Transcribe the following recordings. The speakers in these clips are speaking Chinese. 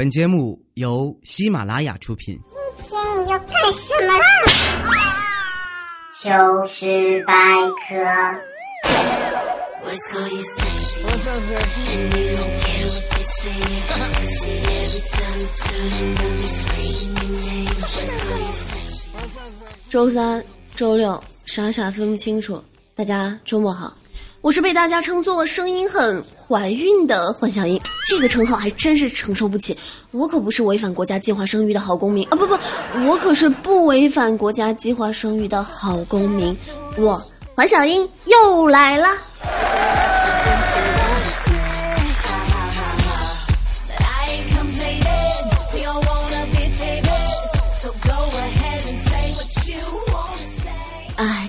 本节目由喜马拉雅出品。今天你要干什么啦？糗事百科。周三、周六傻傻分不清楚，大家周末好。我是被大家称作声音很怀孕的幻小英，这个称号还真是承受不起。我可不是违反国家计划生育的好公民啊！不不，我可是不违反国家计划生育的好公民。我环小英又来了！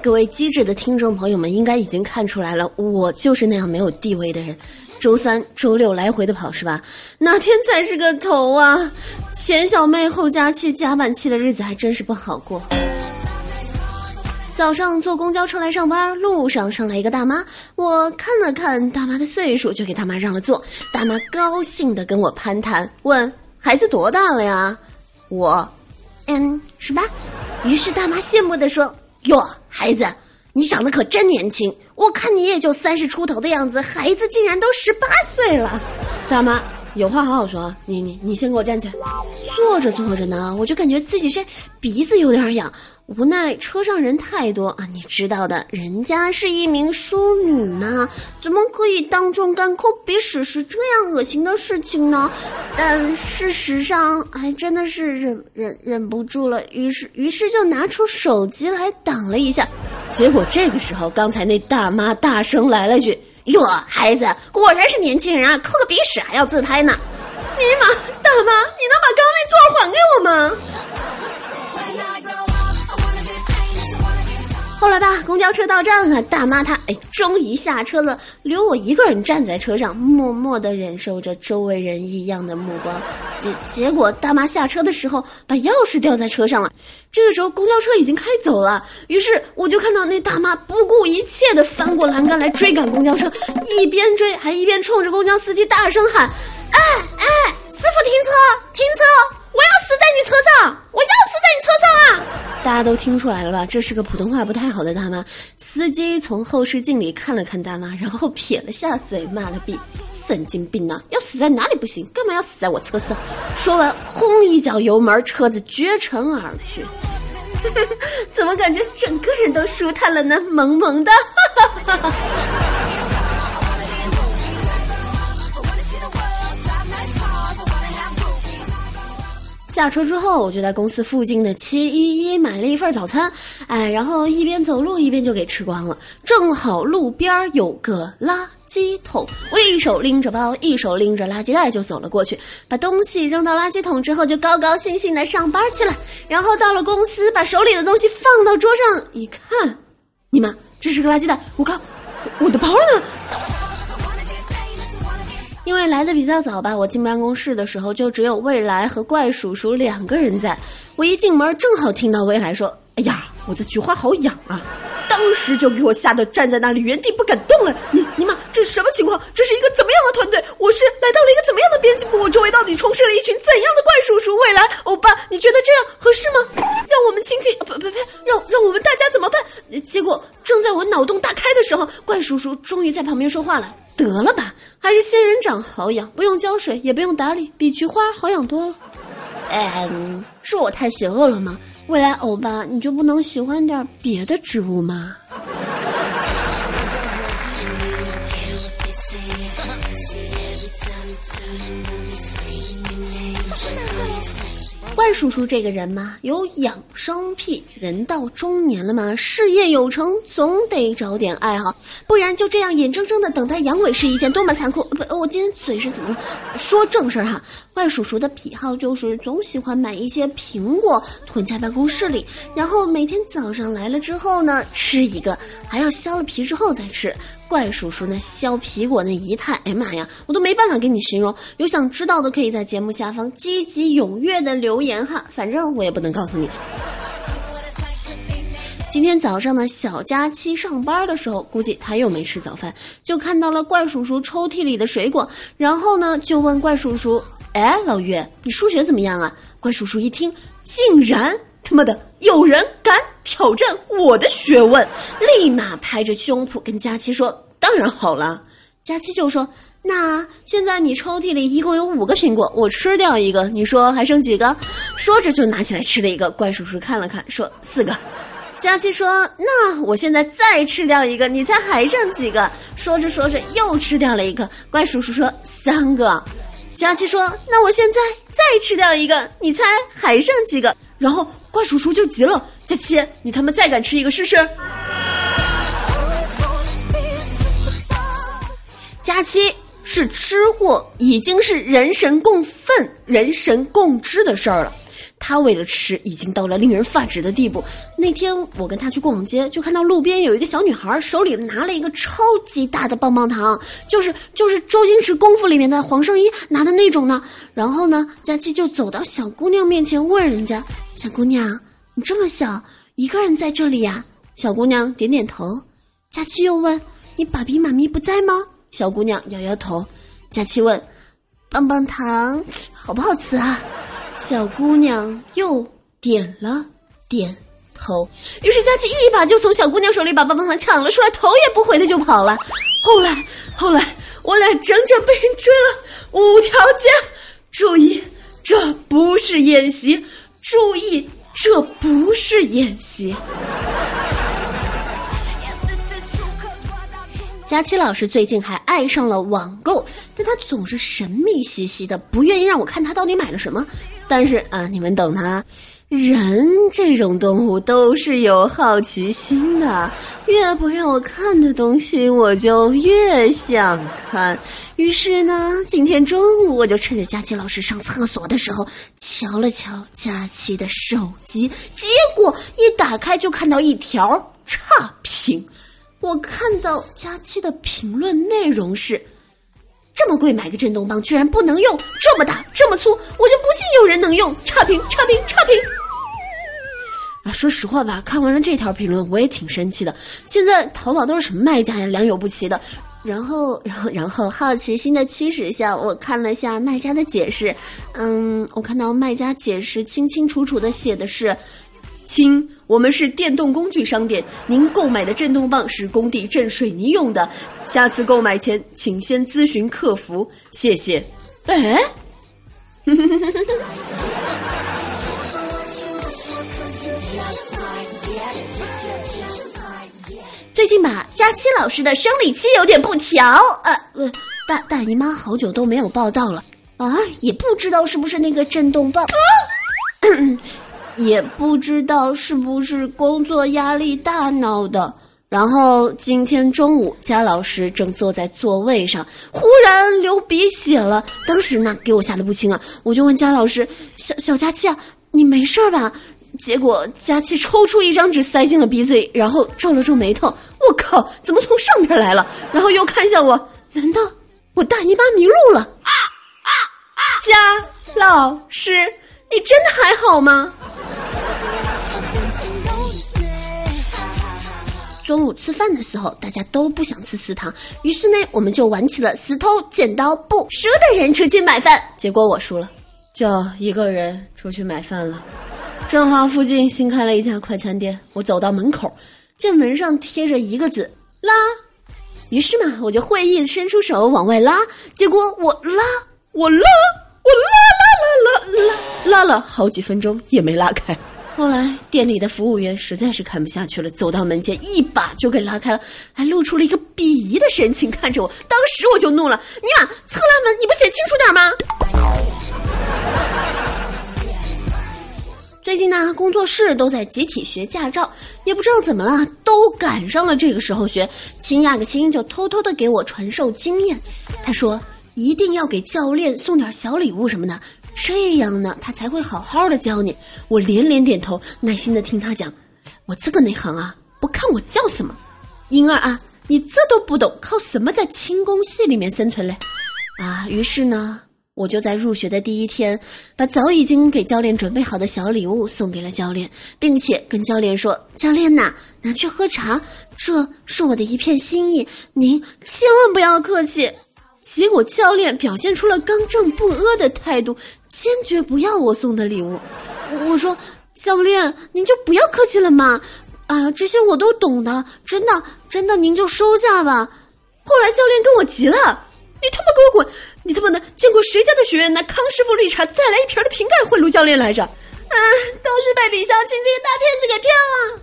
各位机智的听众朋友们，应该已经看出来了，我就是那样没有地位的人。周三、周六来回的跑是吧？哪天才是个头啊？前小妹后加气夹板气的日子还真是不好过。早上坐公交车来上班，路上上来一个大妈，我看了看大妈的岁数，就给大妈让了座。大妈高兴的跟我攀谈，问孩子多大了呀？我，嗯，十八。于是大妈羡慕的说。哟，孩子，你长得可真年轻！我看你也就三十出头的样子，孩子竟然都十八岁了。大妈，有话好好说。你你你先给我站起来。坐着坐着呢，我就感觉自己这鼻子有点痒。无奈车上人太多啊，你知道的，人家是一名淑女嘛，怎么可以当众干抠鼻屎是这样恶心的事情呢？但事实上还真的是忍忍忍不住了，于是于是就拿出手机来挡了一下，结果这个时候，刚才那大妈大声来了句：“哟，孩子果然是年轻人啊，抠个鼻屎还要自拍呢！”尼玛，大妈，你能把刚那座还给我吗？后来吧，公交车到站了，大妈她哎，终于下车了，留我一个人站在车上，默默的忍受着周围人异样的目光。结结果，大妈下车的时候把钥匙掉在车上了。这个时候，公交车已经开走了，于是我就看到那大妈不顾一切的翻过栏杆来追赶公交车，一边追还一边冲着公交司机大声喊：“哎哎，师傅停车，停车！”我要死在你车上！我要死在你车上啊！大家都听出来了吧？这是个普通话不太好的大妈。司机从后视镜里看了看大妈，然后撇了下嘴，骂了句：“神经病啊！要死在哪里不行？干嘛要死在我车上？”说完，轰一脚油门，车子绝尘而去。怎么感觉整个人都舒坦了呢？萌萌的。下车之后，我就在公司附近的七一一买了一份早餐，哎，然后一边走路一边就给吃光了。正好路边有个垃圾桶，我一手拎着包，一手拎着垃圾袋就走了过去，把东西扔到垃圾桶之后，就高高兴兴的上班去了。然后到了公司，把手里的东西放到桌上一看，你们这是个垃圾袋，我靠，我的包呢？因为来的比较早吧，我进办公室的时候就只有未来和怪叔叔两个人在。我一进门正好听到未来说：“哎呀，我的菊花好痒啊！”当时就给我吓得站在那里原地不敢动了。你你妈，这是什么情况？这是一个怎么样的团队？我是来到了一个怎么样的编辑部？我周围到底充斥了一群怎样的怪叔叔？未来欧巴，你觉得这样合适吗？让我们亲戚不不不，让让我们大家怎么办？结果正在我脑洞大开的时候，怪叔叔终于在旁边说话了。得了吧，还是仙人掌好养，不用浇水，也不用打理，比菊花好养多了。嗯，是我太邪恶了吗？未来欧巴，你就不能喜欢点别的植物吗？怪叔叔这个人嘛，有养生癖，人到中年了嘛，事业有成，总得找点爱好，不然就这样眼睁睁的等待阳痿是一件多么残酷！不，我今天嘴是怎么了？说正事儿哈，怪叔叔的癖好就是总喜欢买一些苹果囤在办公室里，然后每天早上来了之后呢，吃一个，还要削了皮之后再吃。怪叔叔那削皮果那仪态，哎呀妈呀，我都没办法给你形容。有想知道的，可以在节目下方积极踊跃的留言哈，反正我也不能告诉你。今天早上呢，小佳期上班的时候，估计他又没吃早饭，就看到了怪叔叔抽屉里的水果，然后呢，就问怪叔叔：“哎，老岳，你数学怎么样啊？”怪叔叔一听，竟然他妈的有人敢挑战我的学问，立马拍着胸脯跟佳期说：“当然好了。”佳期就说。那现在你抽屉里一共有五个苹果，我吃掉一个，你说还剩几个？说着就拿起来吃了一个。怪叔叔看了看，说四个。佳琪说：“那我现在再吃掉一个，你猜还剩几个？”说着说着又吃掉了一个。怪叔叔说：“三个。”佳琪说：“那我现在再吃掉一个，你猜还剩几个？”然后怪叔叔就急了：“佳琪，你他妈再敢吃一个试试？”佳琪。是吃货，已经是人神共愤、人神共知的事儿了。他为了吃，已经到了令人发指的地步。那天我跟他去逛街，就看到路边有一个小女孩，手里拿了一个超级大的棒棒糖，就是 就是周星驰功夫里面的黄圣依拿的那种呢。然后呢，佳琪就走到小姑娘面前，问人家：“小姑娘，你这么小，一个人在这里呀？”小姑娘点点头。佳琪又问：“你爸比妈咪不在吗？”小姑娘摇摇头，佳琪问：“棒棒糖好不好吃啊？”小姑娘又点了点头。于是佳琪一把就从小姑娘手里把棒棒糖抢了出来，头也不回的就跑了。后来，后来，我俩整整被人追了五条街。注意，这不是演习！注意，这不是演习！佳琪老师最近还爱上了网购，但他总是神秘兮兮的，不愿意让我看他到底买了什么。但是啊，你们等他，人这种动物都是有好奇心的，越不让我看的东西，我就越想看。于是呢，今天中午我就趁着佳期老师上厕所的时候，瞧了瞧佳期的手机，结果一打开就看到一条差评。我看到佳期的评论内容是：这么贵买个震动棒居然不能用，这么大这么粗，我就不信有人能用。差评差评差评！说实话吧，看完了这条评论，我也挺生气的。现在淘宝都是什么卖家呀，良莠不齐的。然后，然后，然后，好奇心的驱使下，我看了下卖家的解释。嗯，我看到卖家解释清清楚楚的写的是。亲，我们是电动工具商店，您购买的震动棒是工地震水泥用的，下次购买前请先咨询客服，谢谢。哎，最近吧，佳期老师的生理期有点不调，呃呃，大大姨妈好久都没有报道了啊，也不知道是不是那个震动棒。也不知道是不是工作压力大闹的。然后今天中午，佳老师正坐在座位上，忽然流鼻血了。当时呢，给我吓得不轻啊！我就问佳老师：“小小佳期啊，你没事吧？”结果佳琪抽出一张纸塞进了鼻子里，然后皱了皱眉头：“我靠，怎么从上边来了？”然后又看向我：“难道我大姨妈迷路了？”啊啊啊！佳老师，你真的还好吗？中午吃饭的时候，大家都不想吃食堂，于是呢，我们就玩起了石头剪刀布，输的人出去买饭。结果我输了，就一个人出去买饭了。正好附近新开了一家快餐店，我走到门口，见门上贴着一个字“拉”，于是嘛，我就会意伸出手往外拉，结果我拉，我拉，我拉拉拉拉拉拉了好几分钟也没拉开。后来店里的服务员实在是看不下去了，走到门前一把就给拉开了，还露出了一个鄙夷的神情看着我。当时我就怒了：“尼玛，侧拉门你不写清楚点吗？”最近呢，工作室都在集体学驾照，也不知道怎么了，都赶上了这个时候学。秦亚克清就偷偷的给我传授经验，他说一定要给教练送点小礼物什么的。这样呢，他才会好好的教你。我连连点头，耐心的听他讲。我这个内行啊，不看我叫什么，婴儿啊，你这都不懂，靠什么在轻工系里面生存嘞？啊，于是呢，我就在入学的第一天，把早已经给教练准备好的小礼物送给了教练，并且跟教练说：“教练呐，拿去喝茶，这是我的一片心意，您千万不要客气。”结果教练表现出了刚正不阿的态度，坚决不要我送的礼物。我说：“教练，您就不要客气了嘛！啊，这些我都懂的，真的，真的，您就收下吧。”后来教练跟我急了：“你他妈给我滚！你他妈的见过谁家的学员拿康师傅绿茶再来一瓶的瓶盖贿赂教练来着？啊，都是被李孝清这个大骗子给骗了。”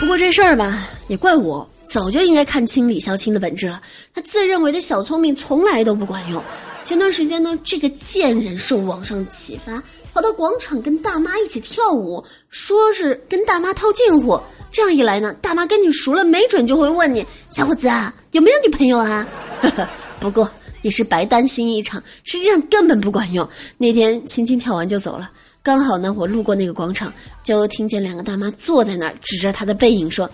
不过这事儿吧，也怪我。早就应该看清李孝清的本质了，他自认为的小聪明从来都不管用。前段时间呢，这个贱人受网上启发，跑到广场跟大妈一起跳舞，说是跟大妈套近乎。这样一来呢，大妈跟你熟了，没准就会问你：“小伙子啊，有没有女朋友啊？” 不过也是白担心一场，实际上根本不管用。那天青青跳完就走了，刚好呢，我路过那个广场，就听见两个大妈坐在那儿，指着他的背影说。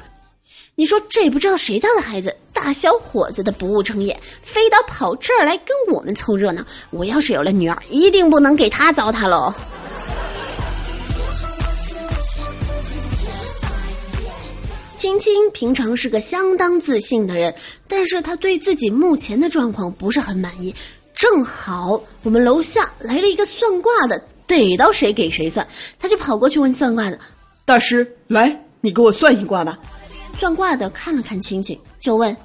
你说这也不知道谁家的孩子，大小伙子的不务正业，非得跑这儿来跟我们凑热闹。我要是有了女儿，一定不能给他糟蹋喽。青青平常是个相当自信的人，但是他对自己目前的状况不是很满意。正好我们楼下来了一个算卦的，逮到谁给谁算，他就跑过去问算卦的大师：“来，你给我算一卦吧。”算卦的看了看青青，就问：“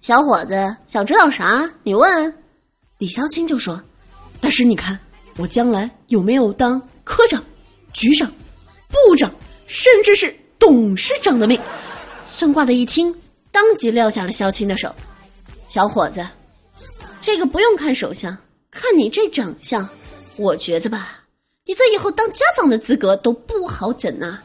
小伙子想知道啥？你问。”李孝清就说：“大师，你看我将来有没有当科长、局长、部长，甚至是董事长的命？”算卦的一听，当即撂下了萧清的手：“小伙子，这个不用看手相，看你这长相，我觉着吧，你这以后当家长的资格都不好整呐。”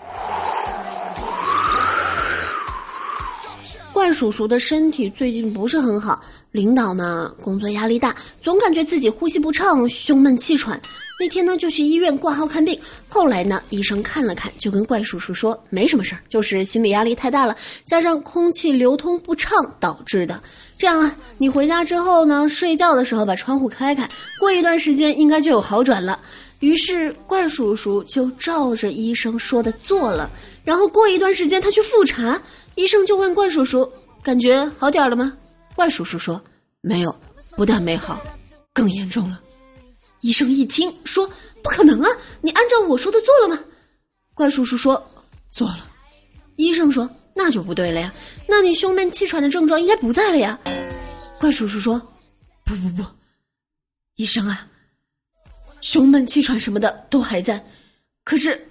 怪叔叔的身体最近不是很好，领导嘛，工作压力大，总感觉自己呼吸不畅，胸闷气喘。那天呢，就去医院挂号看病。后来呢，医生看了看，就跟怪叔叔说，没什么事儿，就是心理压力太大了，加上空气流通不畅导致的。这样啊，你回家之后呢，睡觉的时候把窗户开开，过一段时间应该就有好转了。于是怪叔叔就照着医生说的做了。然后过一段时间，他去复查。医生就问怪叔叔：“感觉好点了吗？”怪叔叔说：“没有，不但没好，更严重了。”医生一听说：“不可能啊！你按照我说的做了吗？”怪叔叔说：“做了。”医生说：“那就不对了呀，那你胸闷气喘的症状应该不在了呀。”怪叔叔说：“不不不，医生啊，胸闷气喘什么的都还在，可是……”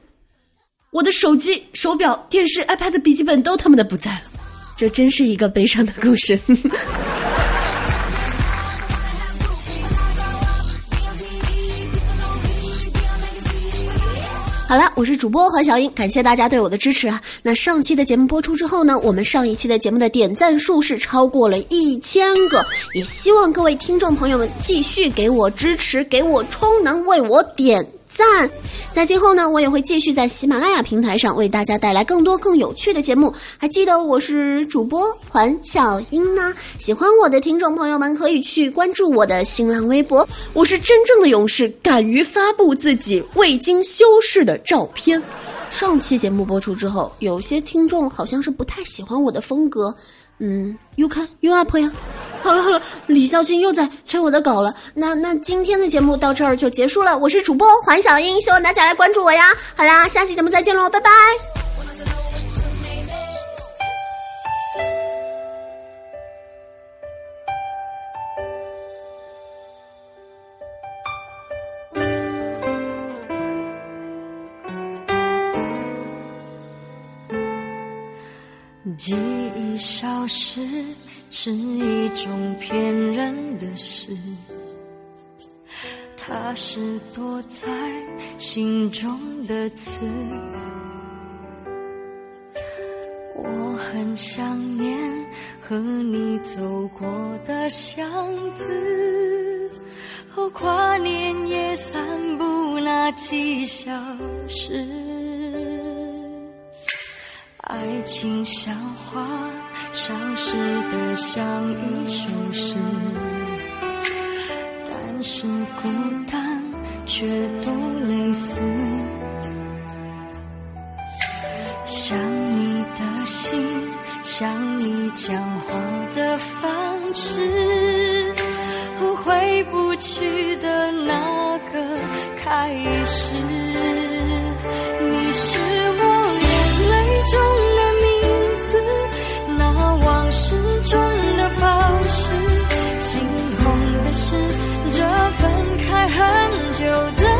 我的手机、手表、电视、iPad、笔记本都他妈的不在了，这真是一个悲伤的故事。好了，我是主播黄小英，感谢大家对我的支持啊！那上期的节目播出之后呢，我们上一期的节目的点赞数是超过了一千个，也希望各位听众朋友们继续给我支持，给我充能，为我点。赞，在今后呢，我也会继续在喜马拉雅平台上为大家带来更多更有趣的节目。还记得我是主播环小英呢？喜欢我的听众朋友们可以去关注我的新浪微博。我是真正的勇士，敢于发布自己未经修饰的照片。上期节目播出之后，有些听众好像是不太喜欢我的风格。嗯，You can you up 呀？好了好了，李孝军又在催我的稿了。那那今天的节目到这儿就结束了。我是主播黄小英，希望大家来关注我呀。好啦，下期节目再见喽，拜拜。消失是一种骗人的事，它是躲在心中的刺。我很想念和你走过的巷子，和跨年夜散步那几小时。爱情像花，消失的像一首诗，但是孤单却都类似。想你的心，想你讲话的方式，和回不去的那个开始。有的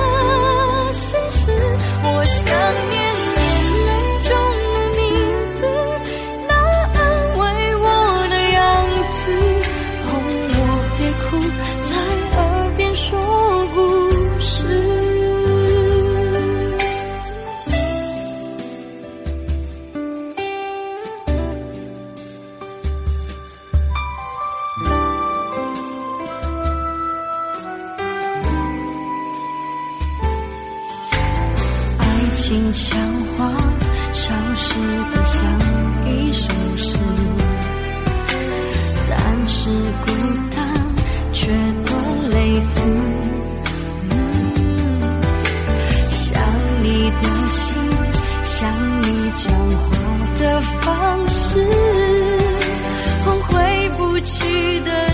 的心，像你讲话的方式，回不去的。